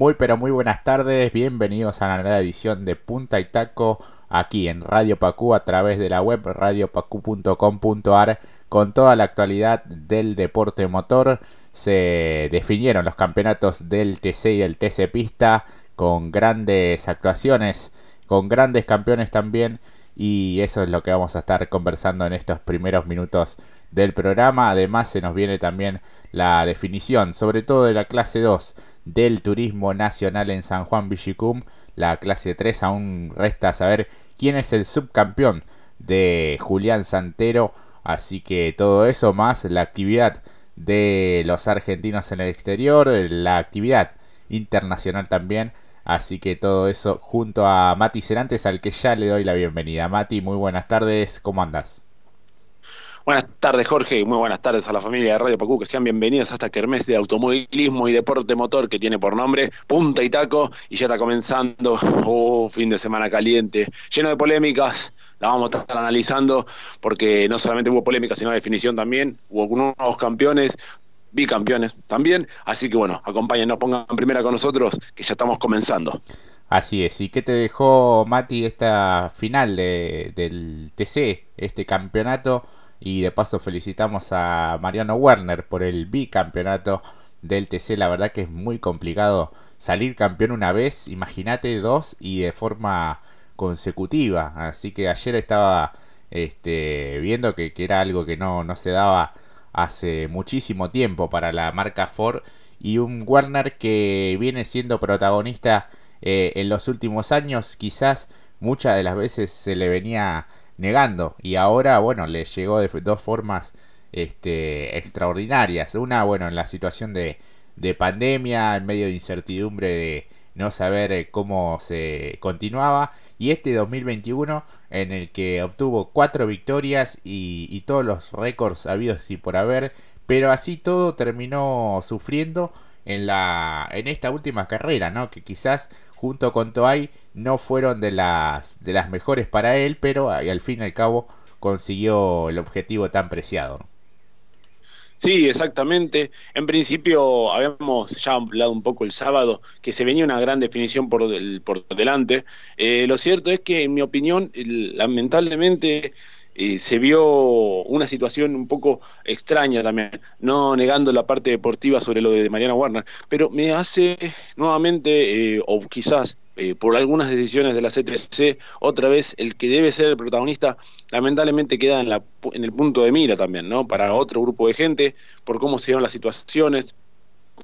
Muy pero muy buenas tardes, bienvenidos a la nueva edición de Punta y Taco aquí en Radio Pacú a través de la web radiopacu.com.ar con toda la actualidad del deporte motor. Se definieron los campeonatos del TC y del TC Pista con grandes actuaciones, con grandes campeones también y eso es lo que vamos a estar conversando en estos primeros minutos del programa. Además se nos viene también la definición, sobre todo de la clase 2 del turismo nacional en San Juan Villicum. La clase 3 aún resta saber quién es el subcampeón de Julián Santero. Así que todo eso más la actividad de los argentinos en el exterior, la actividad internacional también. Así que todo eso junto a Mati Cerantes al que ya le doy la bienvenida. Mati, muy buenas tardes, ¿cómo andas? Buenas tardes, Jorge, muy buenas tardes a la familia de Radio Pacú, que sean bienvenidos a esta kermés de automovilismo y deporte motor que tiene por nombre Punta y Taco, y ya está comenzando, oh, fin de semana caliente, lleno de polémicas, la vamos a estar analizando, porque no solamente hubo polémicas, sino definición también, hubo nuevos campeones, bicampeones también, así que bueno, acompáñenos, pongan primera con nosotros, que ya estamos comenzando. Así es, ¿y qué te dejó Mati esta final de, del TC, este campeonato? Y de paso felicitamos a Mariano Werner por el bicampeonato del TC. La verdad que es muy complicado salir campeón una vez, imagínate dos y de forma consecutiva. Así que ayer estaba este, viendo que, era algo que no, no se daba hace muchísimo tiempo para la marca Ford. Y un Werner que viene siendo protagonista eh, en los últimos años. Quizás muchas de las veces se le venía negando. Y ahora bueno le llegó de dos formas este, extraordinarias. Una bueno en la situación de, de pandemia en medio de incertidumbre de no saber eh, cómo se continuaba. Y este 2021 en el que obtuvo cuatro victorias y, todos los récords habidos y por haber. Pero así todo terminó sufriendo en la en esta última carrera no que quizás junto con Toay no fueron de las, de las mejores para él, pero al fin y al cabo consiguió el objetivo tan preciado. Sí, exactamente. En principio habíamos ya hablado un poco el sábado que se venía una gran definición por, por delante. Eh, lo cierto es que, en mi opinión, lamentablemente eh, se vio una situación un poco extraña también, no negando la parte deportiva sobre lo de Mariana Warner, pero me hace nuevamente, eh, o quizás eh, por algunas decisiones de la CTC, otra vez el que debe ser el protagonista lamentablemente queda en, la, en el punto de mira también, ¿no? Para otro grupo de gente, por cómo se dieron las situaciones,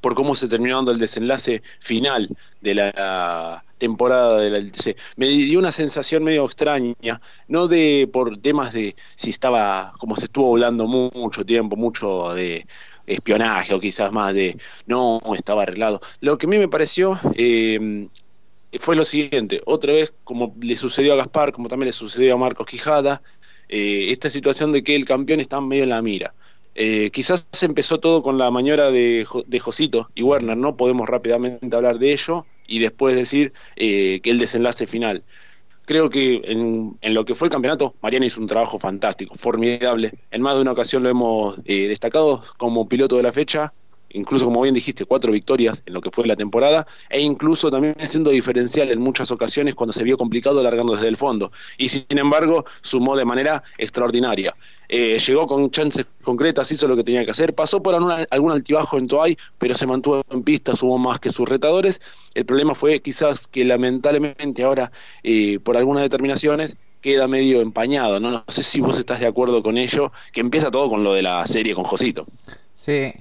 por cómo se terminó dando el desenlace final de la temporada del LTC. Me dio una sensación medio extraña, no de por temas de si estaba, como se estuvo hablando mucho tiempo, mucho de espionaje o quizás más de no estaba arreglado. Lo que a mí me pareció eh, fue lo siguiente, otra vez como le sucedió a Gaspar, como también le sucedió a Marcos Quijada, eh, esta situación de que el campeón está medio en la mira. Eh, quizás empezó todo con la maniobra de, de Josito y Werner, ¿no? Podemos rápidamente hablar de ello y después decir eh, que el desenlace final. Creo que en, lo que fue el campeonato, Mariana hizo un trabajo fantástico, formidable. En más de una ocasión lo hemos eh, destacado como piloto de la fecha incluso como bien dijiste, cuatro victorias en lo que fue la temporada, e incluso también siendo diferencial en muchas ocasiones cuando se vio complicado largando desde el fondo. Y sin embargo, sumó de manera extraordinaria. Eh, llegó con chances concretas, hizo lo que tenía que hacer, pasó por algún altibajo en Toay, pero se mantuvo en pista, sumó más que sus retadores. El problema fue quizás que lamentablemente ahora, eh, por algunas determinaciones, queda medio empañado, ¿no? No sé si vos estás de acuerdo con ello, que empieza todo con lo de la serie con Josito. Sí,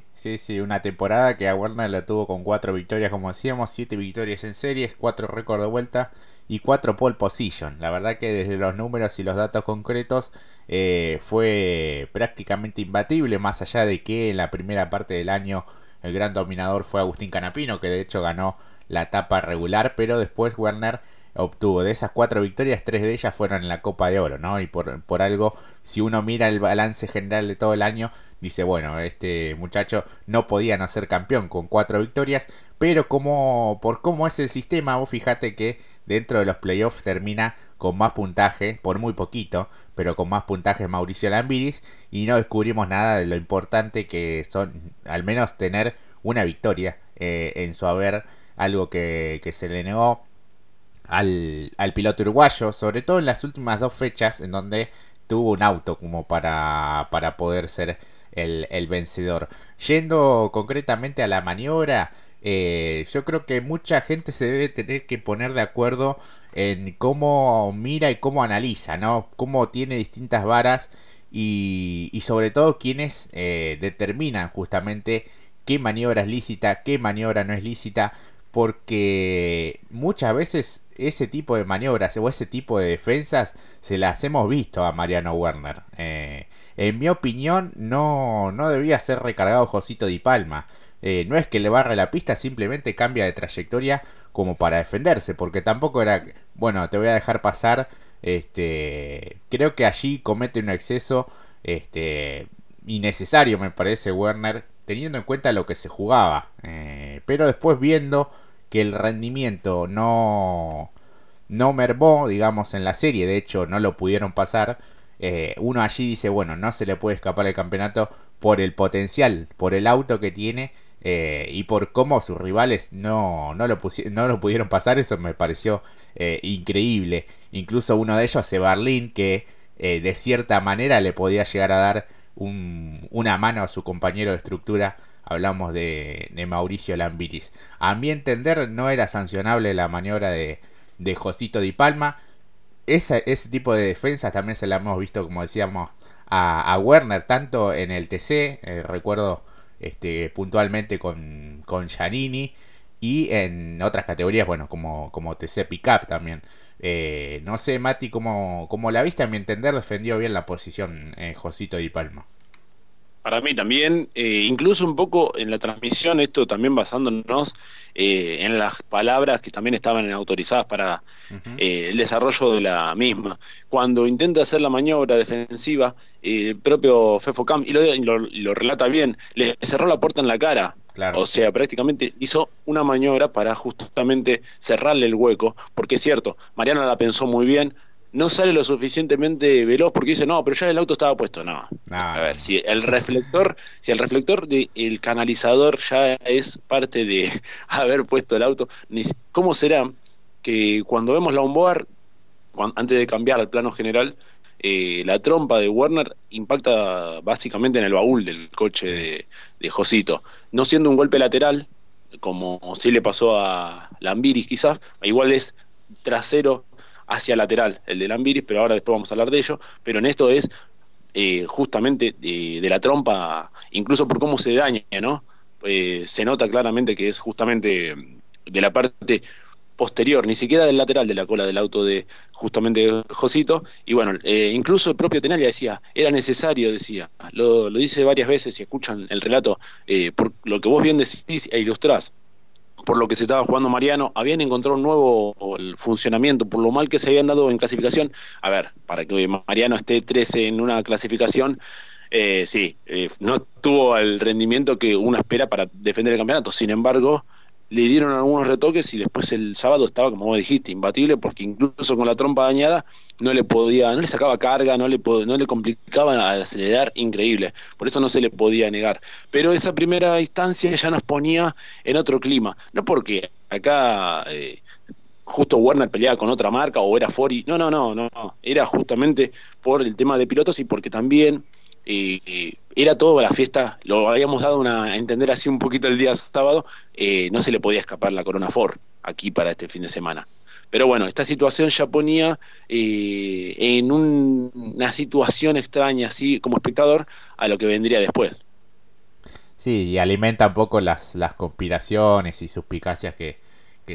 una temporada que a Warner la tuvo con cuatro victorias, como decíamos, siete victorias en series, cuatro récords de vuelta y cuatro pole position. La verdad que desde los números y los datos concretos eh, fue prácticamente imbatible, más allá de que en la primera parte del año el gran dominador fue Agustín Canapino, que de hecho ganó la etapa regular, pero después Werner obtuvo de esas cuatro victorias, tres de ellas fueron en la Copa de Oro, ¿no? Y por, por algo, si uno mira el balance general de todo el año, dice, bueno, este muchacho no podía no ser campeón con cuatro victorias, pero como por cómo es el sistema, vos fíjate que dentro de los playoffs termina con más puntaje, por muy poquito, pero con más puntaje Mauricio Lambiris, y no descubrimos nada de lo importante que son, al menos tener una victoria eh, en su haber algo que, se le negó al, al, piloto uruguayo, sobre todo en las últimas dos fechas en donde tuvo un auto como para, para poder ser el, el vencedor. Yendo concretamente a la maniobra, eh, yo creo que mucha gente se debe tener que poner de acuerdo en cómo mira y cómo analiza, ¿no? Cómo tiene distintas varas y, y sobre todo quienes eh, determinan justamente qué maniobra es lícita, qué maniobra no es lícita, porque muchas veces ese tipo de maniobras o ese tipo de defensas se las hemos visto a Mariano Werner. Eh, en mi opinión, no, no debía ser recargado Josito Di Palma. Eh, no es que le barre la pista, simplemente cambia de trayectoria como para defenderse, porque tampoco era, bueno, te voy a dejar pasar, este, creo que allí comete un exceso, este, innecesario me parece Werner, teniendo en cuenta lo que se jugaba, eh, pero después viendo que el rendimiento no, no mermó, digamos, en la serie, de hecho no lo pudieron pasar, eh, uno allí dice, bueno, no se le puede escapar el campeonato por el potencial, por el auto que tiene eh, y por cómo sus rivales no, no, lo, no lo pudieron pasar, eso me pareció eh, increíble. Incluso uno de ellos, Sebarlin, que de cierta manera le podía llegar a dar un, una mano a su compañero de estructura. Hablamos de, de, Mauricio Lambiris. A mi entender, no era sancionable la maniobra de, de Josito Di Palma. Esa, ese tipo de defensa también se la hemos visto, como decíamos, a, a Werner, tanto en el TC. recuerdo este, puntualmente con, con Giannini y en otras categorías, bueno, como, como TC Pickup también. Eh, no sé, Mati, como, como la viste, a mi entender, defendió bien la posición eh, Josito Di Palma. Para mí también, eh, incluso un poco en la transmisión, esto también basándonos eh, en las palabras que también estaban autorizadas para eh, el desarrollo de la misma. Cuando intenta hacer la maniobra defensiva, el propio Fefocam, y lo, lo, relata bien, le cerró la puerta en la cara. O sea, prácticamente hizo una maniobra para justamente cerrarle el hueco, porque es cierto, Mariana la pensó muy bien, no sale lo suficientemente veloz porque dice, no, pero ya el auto estaba puesto. No. A ver, si el reflector, si el reflector del canalizador ya es parte de haber puesto el auto, ¿cómo será que cuando vemos la onboard, antes de cambiar al plano general, eh, la trompa de Werner impacta básicamente en el baúl del coche de, de Josito, no siendo un golpe lateral, como sí le pasó a Lambiris quizás, igual es trasero hacia lateral, el de Lambiris, pero ahora después vamos a hablar de ello, pero en esto es eh, justamente de, la trompa, incluso por cómo se daña, ¿no? Eh, se nota claramente que es justamente de la parte posterior, ni siquiera del lateral de la cola del auto de justamente Josito, y bueno, eh, incluso el propio Tenalia decía, era necesario, decía, lo, lo dice varias veces, y escuchan el relato, por lo que vos bien decís e ilustrás, por lo que se estaba jugando Mariano, habían encontrado un nuevo funcionamiento, por lo mal que se habían dado en clasificación. A ver, para que Mariano esté 13 en una clasificación, eh, sí, eh, no tuvo el rendimiento que uno espera para defender el campeonato. Sin embargo, le dieron algunos retoques y después el sábado estaba, como vos dijiste, imbatible porque incluso con la trompa dañada no le podía, no le sacaba carga, no le, no le complicaba acelerar, increíble. Por eso no se le podía negar. Pero esa primera instancia ya nos ponía en otro clima. No porque acá eh, justo Werner peleaba con otra marca o era Fori. No, no, no, no. Era justamente por el tema de pilotos y porque también eh, era toda la fiesta, lo habíamos dado a entender así un poquito el día sábado, eh, no se le podía escapar la Corona Ford aquí para este fin de semana. Pero bueno, esta situación ya ponía eh, en una situación extraña, así como espectador, a lo que vendría después. Sí, y alimenta un poco las, conspiraciones y suspicacias que,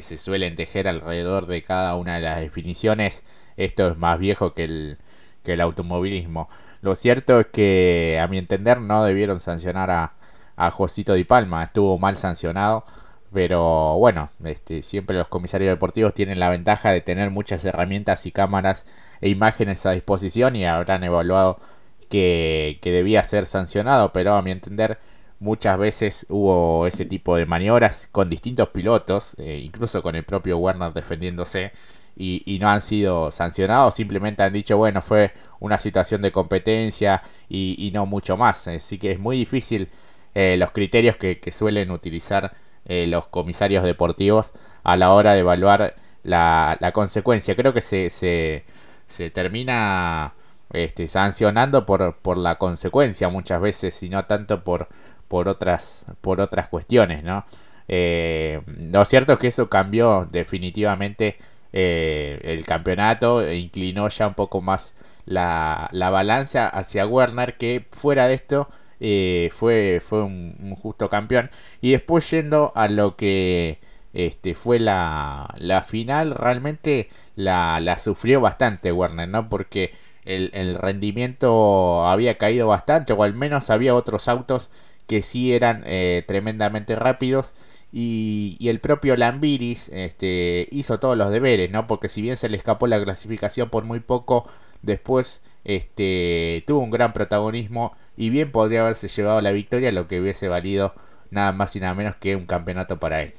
se suelen tejer alrededor de cada una de las definiciones. Esto es más viejo que el, que el automovilismo. Lo cierto es que, a mi entender, no debieron sancionar a, a Josito Di Palma. Estuvo mal sancionado. Pero bueno, este, siempre los comisarios deportivos tienen la ventaja de tener muchas herramientas y cámaras e imágenes a disposición y habrán evaluado que, debía ser sancionado. Pero a mi entender, muchas veces hubo ese tipo de maniobras con distintos pilotos, eh, incluso con el propio Werner defendiéndose y, no han sido sancionados, simplemente han dicho, bueno, fue una situación de competencia y, no mucho más. Así que es muy difícil eh, los criterios que, suelen utilizar eh, los comisarios deportivos a la hora de evaluar la, la consecuencia. Creo que se, se, termina este, sancionando por, por la consecuencia muchas veces y no tanto por, por, otras, por otras cuestiones, ¿no? Eh, lo cierto es que eso cambió definitivamente eh, el campeonato, e inclinó ya un poco más la, la balanza hacia Werner, que fuera de esto eh, fue, fue un, justo campeón. Y después yendo a lo que este, fue la, la final, realmente la, la sufrió bastante Werner, ¿no? Porque el, el, rendimiento había caído bastante, o al menos había otros autos que sí eran eh, tremendamente rápidos. Y, y, el propio Lambiris este, hizo todos los deberes, ¿no? Porque si bien se le escapó la clasificación por muy poco, después este, tuvo un gran protagonismo y bien podría haberse llevado la victoria, lo que hubiese valido nada más y nada menos que un campeonato para él.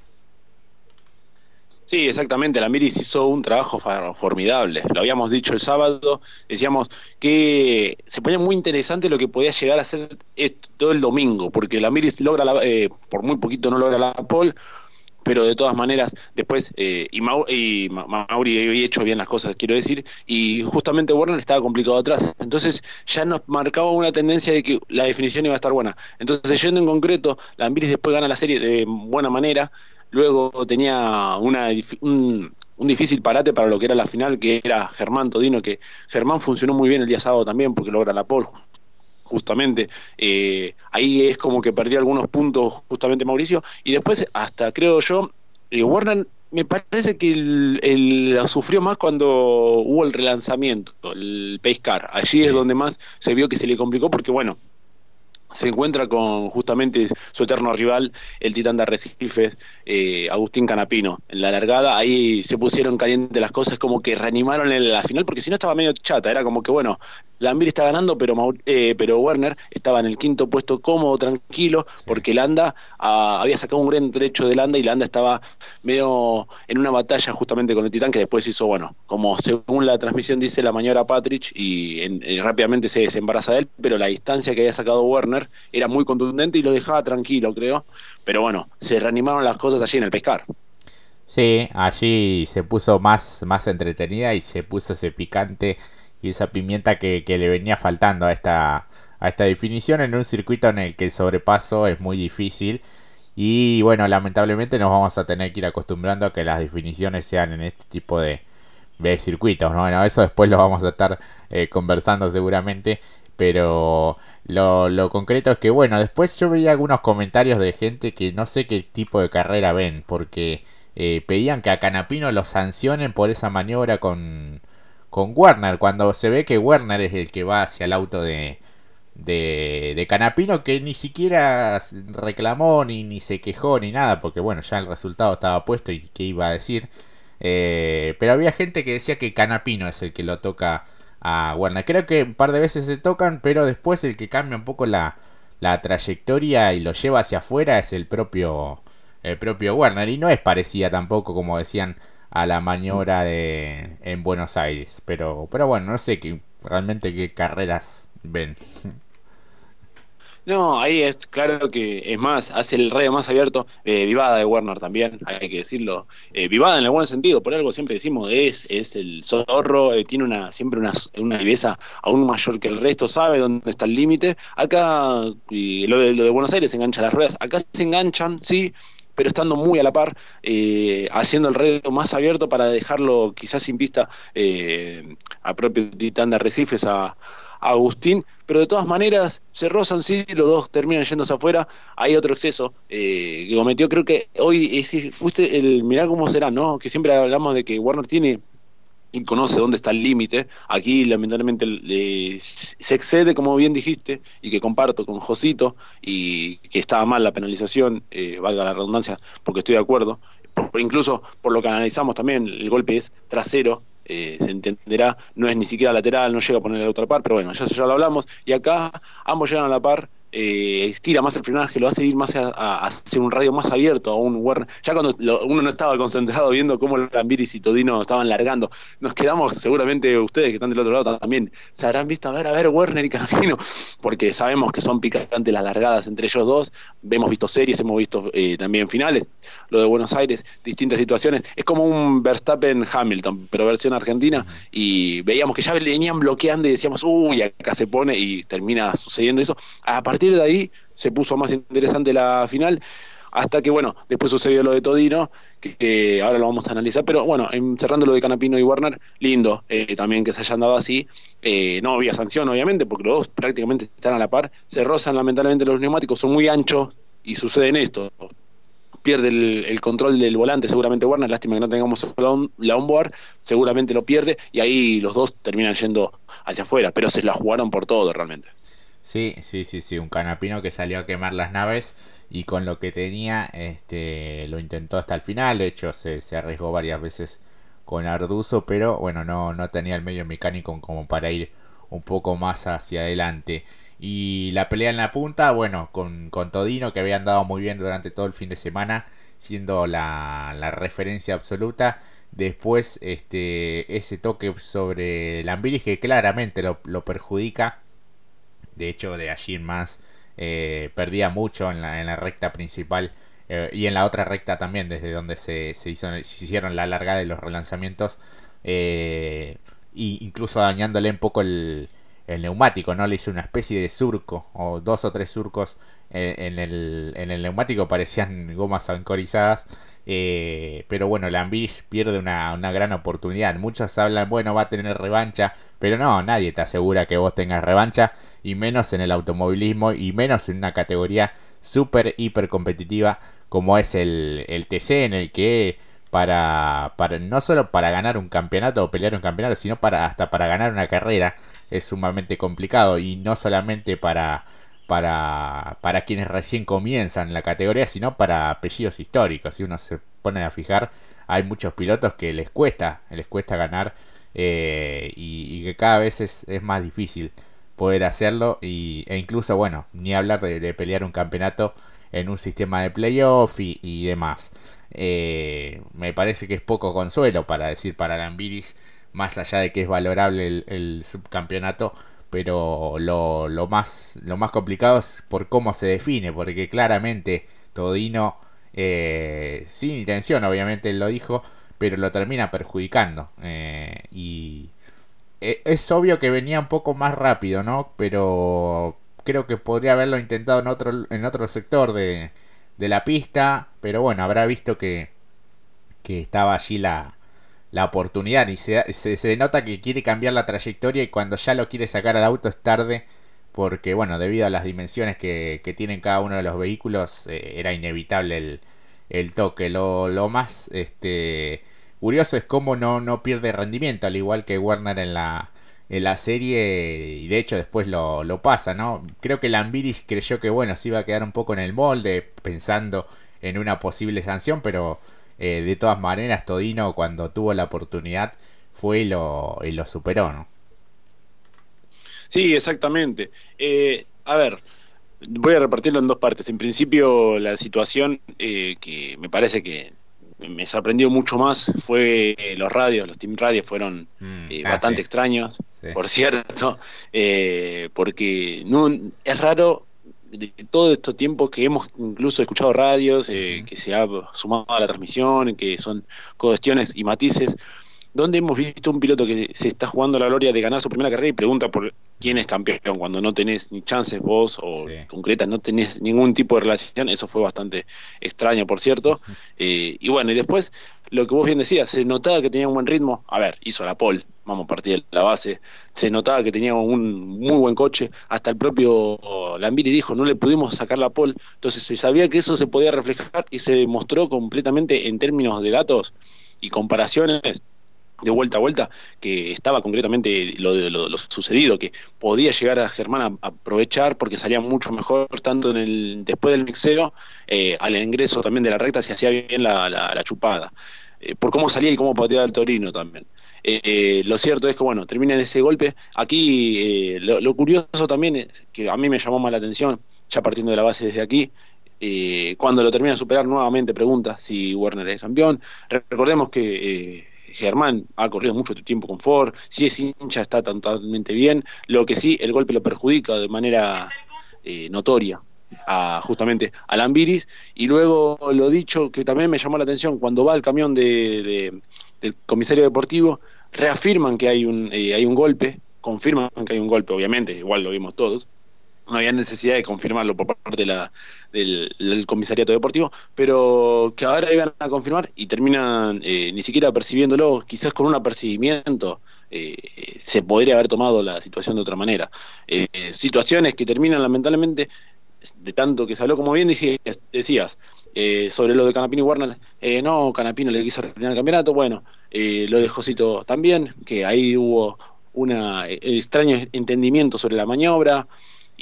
Sí, exactamente. La Miris hizo un trabajo formidable. Lo habíamos dicho el sábado. Decíamos que se ponía muy interesante lo que podía llegar a ser todo el domingo, porque la Miris logra, la, eh, por muy poquito no logra la pole, pero de todas maneras, después, eh, y, y Mauri había hecho bien las cosas, quiero decir, y justamente Warner estaba complicado atrás. Entonces ya nos marcaba una tendencia de que la definición iba a estar buena. Entonces, yendo en concreto, la Ambiris después gana la serie de buena manera, luego tenía una, un, un difícil parate para lo que era la final, que era Germán Todino, que Germán funcionó muy bien el día sábado también, porque logra la pole justamente. Eh, ahí es como que perdió algunos puntos justamente Mauricio. Y después, hasta creo yo, eh, Warner me parece que el, sufrió más cuando hubo el relanzamiento, el Pace Car. Allí es donde más se vio que se le complicó porque, bueno, se encuentra con justamente su eterno rival, el titán de Arrecifes, eh, Agustín Canapino. En la largada ahí se pusieron calientes las cosas, como que reanimaron en la final, porque si no estaba medio chata, era como que bueno, Lambir está ganando, pero, eh, pero Werner estaba en el quinto puesto cómodo, tranquilo, porque Landa ah, había sacado un gran trecho de Landa y Landa estaba medio en una batalla justamente con el Titán, que después hizo, bueno, como según la transmisión dice la mañora Patrick, y, rápidamente se desembaraza de él, pero la distancia que había sacado Werner era muy contundente y lo dejaba tranquilo, creo. Pero bueno, se reanimaron las cosas allí en el pescar. Sí, allí se puso más, más entretenida y se puso ese picante y esa pimienta que, le venía faltando a esta, a esta definición en un circuito en el que el sobrepaso es muy difícil. Y bueno, lamentablemente nos vamos a tener que ir acostumbrando a que las definiciones sean en este tipo de, de circuitos. ¿no? Bueno, eso después lo vamos a estar eh, conversando seguramente. Pero lo, lo, concreto es que, bueno, después yo veía algunos comentarios de gente que no sé qué tipo de carrera ven. Porque eh, pedían que a Canapino lo sancionen por esa maniobra con, con Werner, cuando se ve que Werner es el que va hacia el auto de, de, de Canapino, que ni siquiera reclamó, ni, ni se quejó, ni nada, porque bueno, ya el resultado estaba puesto y qué iba a decir. Eh, pero había gente que decía que Canapino es el que lo toca a Werner. Creo que un par de veces se tocan, pero después el que cambia un poco la, la trayectoria y lo lleva hacia afuera es el propio, el propio Werner. Y no es parecida tampoco, como decían a la maniobra de en Buenos Aires. Pero, pero bueno, no sé qué, realmente qué carreras ven. No, ahí es claro que es más, hace el radio más abierto, eh, vivada de Werner también, hay que decirlo, eh, vivada en el buen sentido, por algo siempre decimos, es, es el zorro, eh, tiene una siempre una, una viveza aún mayor que el resto, sabe dónde está el límite, acá, y lo de, lo de Buenos Aires engancha las ruedas, acá se enganchan, sí, pero estando muy a la par, eh, haciendo el reto más abierto para dejarlo quizás sin pista eh, a propio titán de Arrecifes, a, Agustín, pero de todas maneras se rozan, sí, los dos terminan yéndose afuera, hay otro exceso eh, que cometió, creo que hoy fuiste el, mirá cómo será, ¿no? Que siempre hablamos de que Warner tiene y conoce dónde está el límite. Aquí lamentablemente se excede, como bien dijiste, y que comparto con Josito, y que estaba mal la penalización, eh, valga la redundancia, porque estoy de acuerdo. incluso por lo que analizamos también, el golpe es trasero, eh, se entenderá, no es ni siquiera lateral, no llega a poner la otra par, pero bueno, ya, ya lo hablamos. Y acá ambos llegan a la par eh, estira más el frenaje, lo hace ir más a, un radio más abierto, a un Werner. Ya cuando uno no estaba concentrado viendo cómo Lambiris y Todino estaban largando, nos quedamos, seguramente ustedes que están del otro lado también, se habrán visto, a ver, a ver, Werner y Canapino, porque sabemos que son picantes las largadas entre ellos dos, hemos visto series, hemos visto eh, también finales, lo de Buenos Aires, distintas situaciones. Es como un Verstappen-Hamilton, pero versión argentina, y veíamos que ya venían bloqueando y decíamos, uy, acá se pone, y termina sucediendo eso. A partir de ahí se puso más interesante la final hasta que bueno, después sucedió lo de Todino, que, ahora lo vamos a analizar, pero bueno, cerrando lo de Canapino y Warner, lindo eh, también que se hayan dado así, eh, no había sanción obviamente, porque los dos prácticamente están a la par, se rozan lamentablemente los neumáticos, son muy anchos y sucede en esto, pierde el, control del volante seguramente Warner, lástima que no tengamos la, onboard, seguramente lo pierde y ahí los dos terminan yendo hacia afuera, pero se la jugaron por todo realmente. Sí, sí, sí, sí, un canapino que salió a quemar las naves y con lo que tenía este, lo intentó hasta el final, de hecho se, se arriesgó varias veces con Arduzo, pero bueno, no, no tenía el medio mecánico como para ir un poco más hacia adelante. Y la pelea en la punta, bueno, con, con Todino que había andado muy bien durante todo el fin de semana, siendo la, la referencia absoluta. Después este, ese toque sobre Lambiris que claramente lo, lo perjudica de hecho, de allí en más eh, perdía mucho en la, en la recta principal eh, y en la otra recta también, desde donde se, hizo, se hicieron la larga de los relanzamientos, eh, incluso dañándole un poco el, neumático, ¿no? Le hizo una especie de surco, o dos o tres surcos en, el, en el neumático, parecían gomas ancorizadas. pero bueno, Lambiris pierde una, una, gran oportunidad. Muchos hablan, bueno, va a tener revancha, pero no, nadie te asegura que vos tengas revancha y menos en el automovilismo y menos en una categoría súper hiper competitiva como es el, TC en el que para, no solo para ganar un campeonato o pelear un campeonato sino para hasta para ganar una carrera es sumamente complicado y no solamente para para, para quienes recién comienzan en la categoría, sino para apellidos históricos. Si uno se pone a fijar, hay muchos pilotos que les cuesta, les cuesta ganar eh, y, que cada vez es, más difícil poder hacerlo y, e incluso, bueno, ni hablar de, pelear un campeonato en un sistema de playoff y, y demás. Eh, me parece que es poco consuelo para decir para Lambiris, más allá de que es valorable el, subcampeonato, pero lo, lo, más, lo más complicado es por cómo se define, porque claramente Todino, eh, sin intención, obviamente él lo dijo, pero lo termina perjudicando. Eh, y e, es obvio que venía un poco más rápido, ¿no? Pero creo que podría haberlo intentado en otro, en otro sector de, de la pista. Pero bueno, habrá visto que, que estaba allí la, la oportunidad. Y se, se, nota que quiere cambiar la trayectoria y cuando ya lo quiere sacar al auto es tarde. Porque bueno, debido a las dimensiones que, que tienen cada uno de los vehículos, eh, era inevitable el, el toque. Lo, lo más este, curioso es cómo no, no pierde rendimiento, al igual que Werner en la, en la serie y de hecho después lo, lo pasa, ¿no? Creo que Lambiris creyó que bueno, se iba a quedar un poco en el molde pensando en una posible sanción, pero eh, de todas maneras Todino cuando tuvo la oportunidad fue y lo, y lo superó, ¿no? Sí, exactamente. Eh, a ver, voy a repartirlo en dos partes. En principio, la situación eh, que me parece que me sorprendió mucho más fue eh, los radios, los team radios fueron mm, eh, ah, bastante extraños, por cierto, eh, porque no es raro de todo estos tiempos que hemos incluso escuchado radios, que se ha sumado a la transmisión, que son cuestiones y matices, donde hemos visto un piloto que se está jugando la gloria de ganar su primera carrera y pregunta por quién es campeón cuando no tenés ni chances vos o concretas, no tenés ningún tipo de relación, eso fue bastante extraño, por cierto. Eh, y bueno, y después lo que vos bien decías, se notaba que tenía un buen ritmo, a ver, hizo la pole, vamos a partir de la base, se notaba que tenía un muy buen coche, hasta el propio Lambiri dijo, no le pudimos sacar la pole, entonces se sabía que eso se podía reflejar y se demostró completamente en términos de datos y comparaciones de vuelta a vuelta, que estaba concretamente lo, lo, lo sucedido, que podía llegar a Germán a, aprovechar porque salía mucho mejor tanto en el después del mixeo, eh, al ingreso también de la recta se hacía bien la, la, chupada, eh, por cómo salía y cómo pateaba el Torino también. Eh, lo cierto es que, bueno, termina en ese golpe. Aquí lo, curioso también, que a mí me llamó más la atención, ya partiendo de la base desde aquí, cuando lo termina de superar nuevamente pregunta si Werner es campeón. Recordemos que Germán ha corrido mucho tiempo con Ford, si es hincha está totalmente bien, lo que sí, el golpe lo perjudica de manera eh, notoria a, justamente a Lambiris y luego lo dicho que también me llamó la atención cuando va el camión de, del comisario deportivo reafirman que hay un eh, hay un golpe confirman que hay un golpe obviamente igual lo vimos todos no había necesidad de confirmarlo por parte del, comisariato deportivo, pero que ahora iban a confirmar y terminan eh, ni siquiera percibiéndolo, quizás con un apercibimiento eh, se podría haber tomado la situación de otra manera. Eh, situaciones que terminan lamentablemente, de tanto que se habló, como bien decías, sobre lo de Canapino y Warner, no, Canapino le quiso terminar el campeonato, bueno, lo de Josito también, que ahí hubo un extraño entendimiento sobre la maniobra,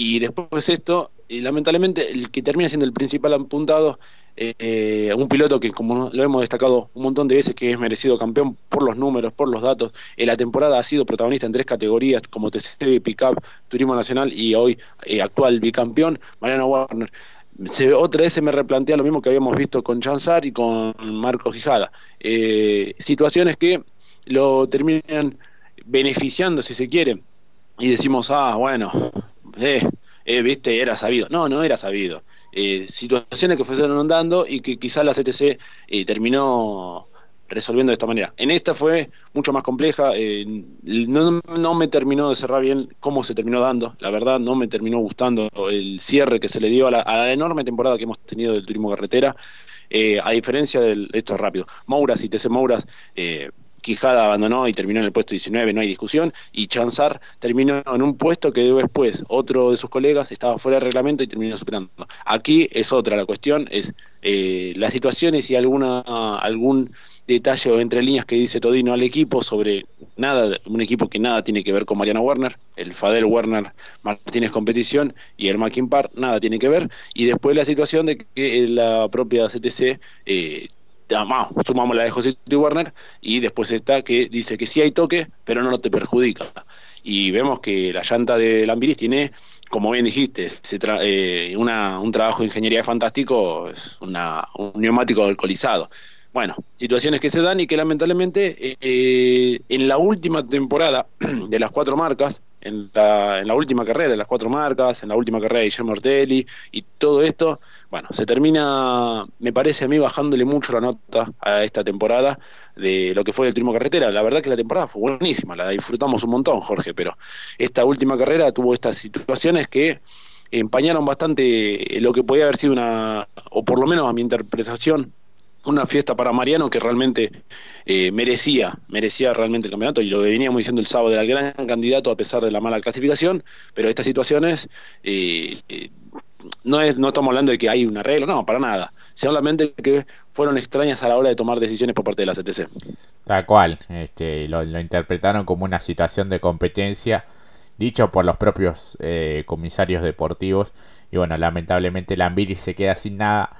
y después esto, lamentablemente, el que termina siendo el principal apuntado, eh, un piloto que, como lo hemos destacado un montón de veces, que es merecido campeón por los números, por los datos. En la temporada ha sido protagonista en tres categorías, como TCT, Pickup, Turismo Nacional y hoy eh, actual bicampeón, Mariano Warner. otra vez se me replantea lo mismo que habíamos visto con Chanzar y con Marco Gijada. Eh, situaciones que lo terminan beneficiando, si se quiere, y decimos, ah, bueno, eh, eh, viste, era sabido. No, no era sabido. Eh, situaciones que fueron dando y que quizás la CTC eh, terminó resolviendo de esta manera. En esta fue mucho más compleja, no, no, me terminó de cerrar bien cómo se terminó dando, la verdad no me terminó gustando el cierre que se le dio a la, enorme temporada que hemos tenido del turismo carretera, a diferencia del, esto es rápido, Mouras y TC Mouras Quijada abandonó y terminó en el puesto 19, no hay discusión, y Chanzar terminó en un puesto que después otro de sus colegas estaba fuera de reglamento y terminó superando. Aquí es otra la cuestión, es eh, las situaciones y alguna algún detalle o entre líneas que dice Todino al equipo sobre nada, un equipo que nada tiene que ver con Mariano Werner, el Fadel Werner Martínez Competición y el Mackin Par, nada tiene que ver, y después la situación de que la propia CTC eh, sumamos la de José y Werner y después está que dice que sí hay toque, pero no te perjudica. Y vemos que la llanta de Lambiris tiene, como bien dijiste, eh, un trabajo de ingeniería fantástico, es una, un neumático alcoholizado. Bueno, situaciones que se dan y que lamentablemente eh, en la última temporada de las cuatro marcas, en la, en la última carrera de las cuatro marcas, en la última carrera de Guillermo Ortelli y todo esto, bueno, se termina, me parece a mí, bajándole mucho la nota a esta temporada de lo que fue el turismo carretera. La verdad que la temporada fue buenísima, la disfrutamos un montón, Jorge, pero esta última carrera tuvo estas situaciones que empañaron bastante lo que podía haber sido una, o por lo menos a mi interpretación, una fiesta para Mariano que realmente eh, merecía, merecía realmente el campeonato y lo veníamos diciendo el sábado, era el gran candidato a pesar de la mala clasificación, pero estas situaciones eh, eh, no es no estamos hablando de que hay un arreglo, no, para nada, solamente que fueron extrañas a la hora de tomar decisiones por parte de la CTC. Tal cual, este, lo, interpretaron como una situación de competencia dicho por los propios comisarios deportivos y bueno, lamentablemente Lambiri se queda sin nada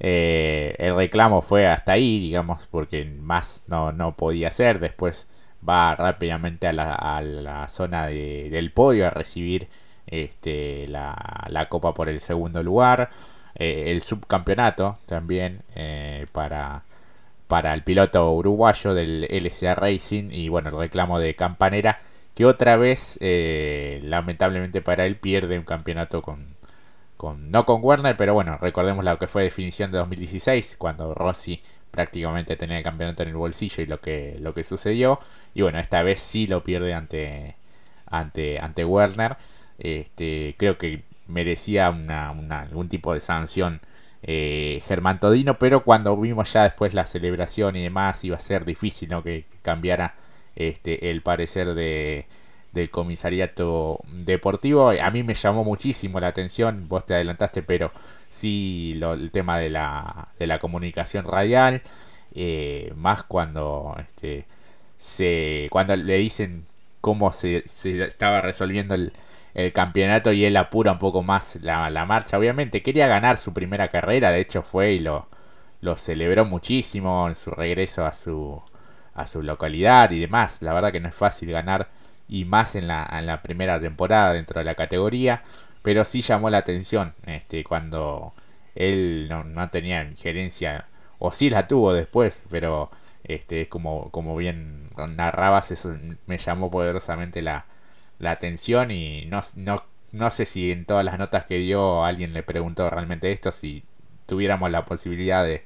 eh, el reclamo fue hasta ahí, digamos, porque más no, no podía ser. Después va rápidamente a la, a la zona de, del podio a recibir este, la, copa por el segundo lugar. Eh, el subcampeonato también eh, para, para el piloto uruguayo del LCA Racing. Y bueno, el reclamo de Campanera que otra vez, lamentablemente para él, pierde un campeonato con, no con Werner, pero bueno, recordemos lo que fue definición de 2016, cuando Rossi prácticamente tenía el campeonato en el bolsillo y lo que, lo que sucedió. Y bueno, esta vez sí lo pierde ante, ante, ante Werner. Este, creo que merecía una, algún tipo de sanción eh, Germán Todino, pero cuando vimos ya después la celebración y demás, iba a ser difícil ¿no? que cambiara este, el parecer de, del comisariato deportivo. A mí me llamó muchísimo la atención, vos te adelantaste, pero sí el tema de la, de la comunicación radial, eh, más cuando, este, se, cuando le dicen cómo se, se estaba resolviendo el, el, campeonato y él apura un poco más la, la, marcha. Obviamente quería ganar su primera carrera, de hecho fue y lo, lo celebró muchísimo en su regreso a su, a su localidad y demás. La verdad que no es fácil ganar y más en la, en la primera temporada dentro de la categoría. pero sí llamó la atención este, cuando él no, no tenía injerencia, o sí la tuvo después, pero este, es como, como bien narrabas, eso me llamó poderosamente la, la atención y no, no, no sé si en todas las notas que dio alguien le preguntó realmente esto, si tuviéramos la posibilidad de,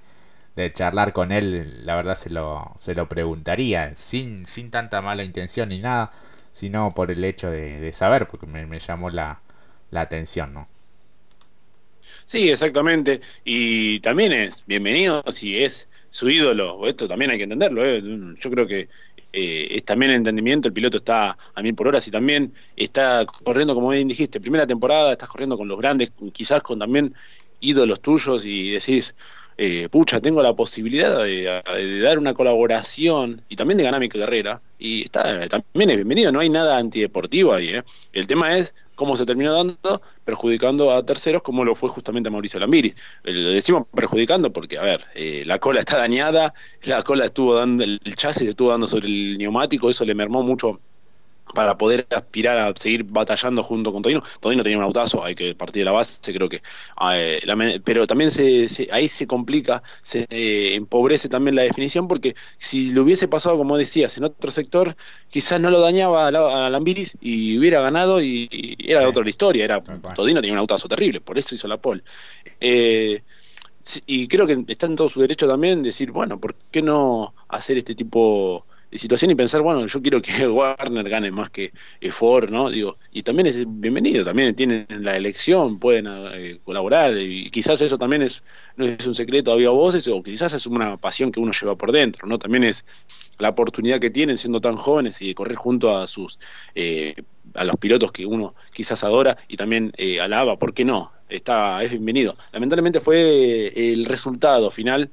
de charlar con él, la verdad se lo, se lo preguntaría, sin, sin tanta mala intención ni nada, sino por el hecho de, saber, porque me, llamó la, atención, ¿no? Sí, exactamente. Y también es bienvenido si es su ídolo. Esto también hay que entenderlo. ¿eh? Yo creo que eh, es también entendimiento. El piloto está a mil por hora. Si también está corriendo, como bien dijiste, primera temporada, estás corriendo con los grandes, quizás con también ídolos tuyos y decís, eh, pucha, tengo la posibilidad de, dar una colaboración y también de ganar mi carrera. Y está, también es bienvenido, no hay nada antideportivo ahí. ¿eh? El tema es cómo se terminó dando, perjudicando a terceros, como lo fue justamente a Mauricio Lambiris. Eh, lo decimos perjudicando porque, a ver, eh, la cola está dañada, la cola estuvo dando, el chasis estuvo dando sobre el neumático, eso le mermó mucho para poder aspirar a seguir batallando junto con Todino. Todino tenía un autazo, hay que partir de la base, creo que. Eh, pero también se, ahí se complica, se eh, empobrece también la definición, porque si lo hubiese pasado, como decías, en otro sector, quizás no lo dañaba a, Lambiris y hubiera ganado y, era otra la historia. Era, Todino tenía un autazo terrible, por eso hizo la pole. Eh, y creo que está en todo su derecho también decir, bueno, ¿por qué no hacer este tipo situación y pensar, bueno, yo quiero que Warner gane más que Ford, ¿no? Digo, y también es bienvenido, también tienen la elección, pueden eh, colaborar, y quizás eso también es, no es un secreto había voces, o quizás es una pasión que uno lleva por dentro, ¿no? También es la oportunidad que tienen siendo tan jóvenes y de correr junto a sus eh, a los pilotos que uno quizás adora y también eh, alaba, ¿por qué no? Está, es bienvenido. Lamentablemente fue el resultado final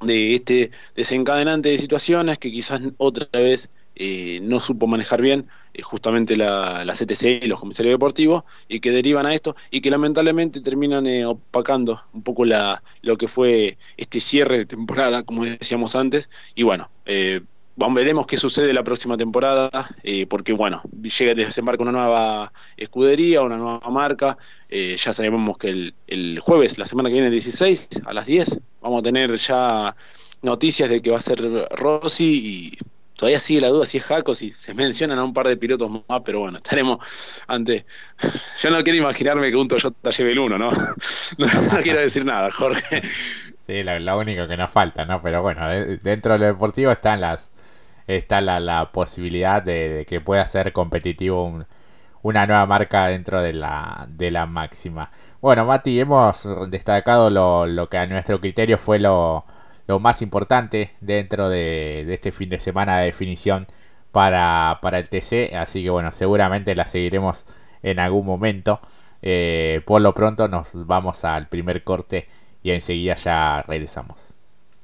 de este desencadenante de situaciones que quizás otra vez eh, no supo manejar bien eh, justamente la, la, CTC y los comisarios deportivos y que derivan a esto y que lamentablemente terminan eh, opacando un poco la, lo que fue este cierre de temporada, como decíamos antes, y bueno, veremos qué sucede la próxima temporada, eh, porque bueno, llega desembarca una nueva escudería, una nueva marca. Eh, ya sabemos que el, el, jueves, la semana que viene, 16, a las 10, vamos a tener ya noticias de que va a ser Rossi y todavía sigue la duda si es Jaco, si se mencionan a un par de pilotos más, pero bueno, estaremos ante. Yo no quiero imaginarme que un Toyota lleve el uno, ¿no? No, quiero decir nada, Jorge. Sí, lo, único que nos falta, ¿no? Pero bueno, dentro de lo deportivo están las está la, la posibilidad de, que pueda ser competitivo una nueva marca dentro de la, de la máxima. Bueno, Mati, hemos destacado lo, lo que a nuestro criterio fue lo, más importante dentro de, de, este fin de semana de definición para, para el TC. Así que bueno, seguramente la seguiremos en algún momento. Eh, por lo pronto nos vamos al primer corte y enseguida ya regresamos.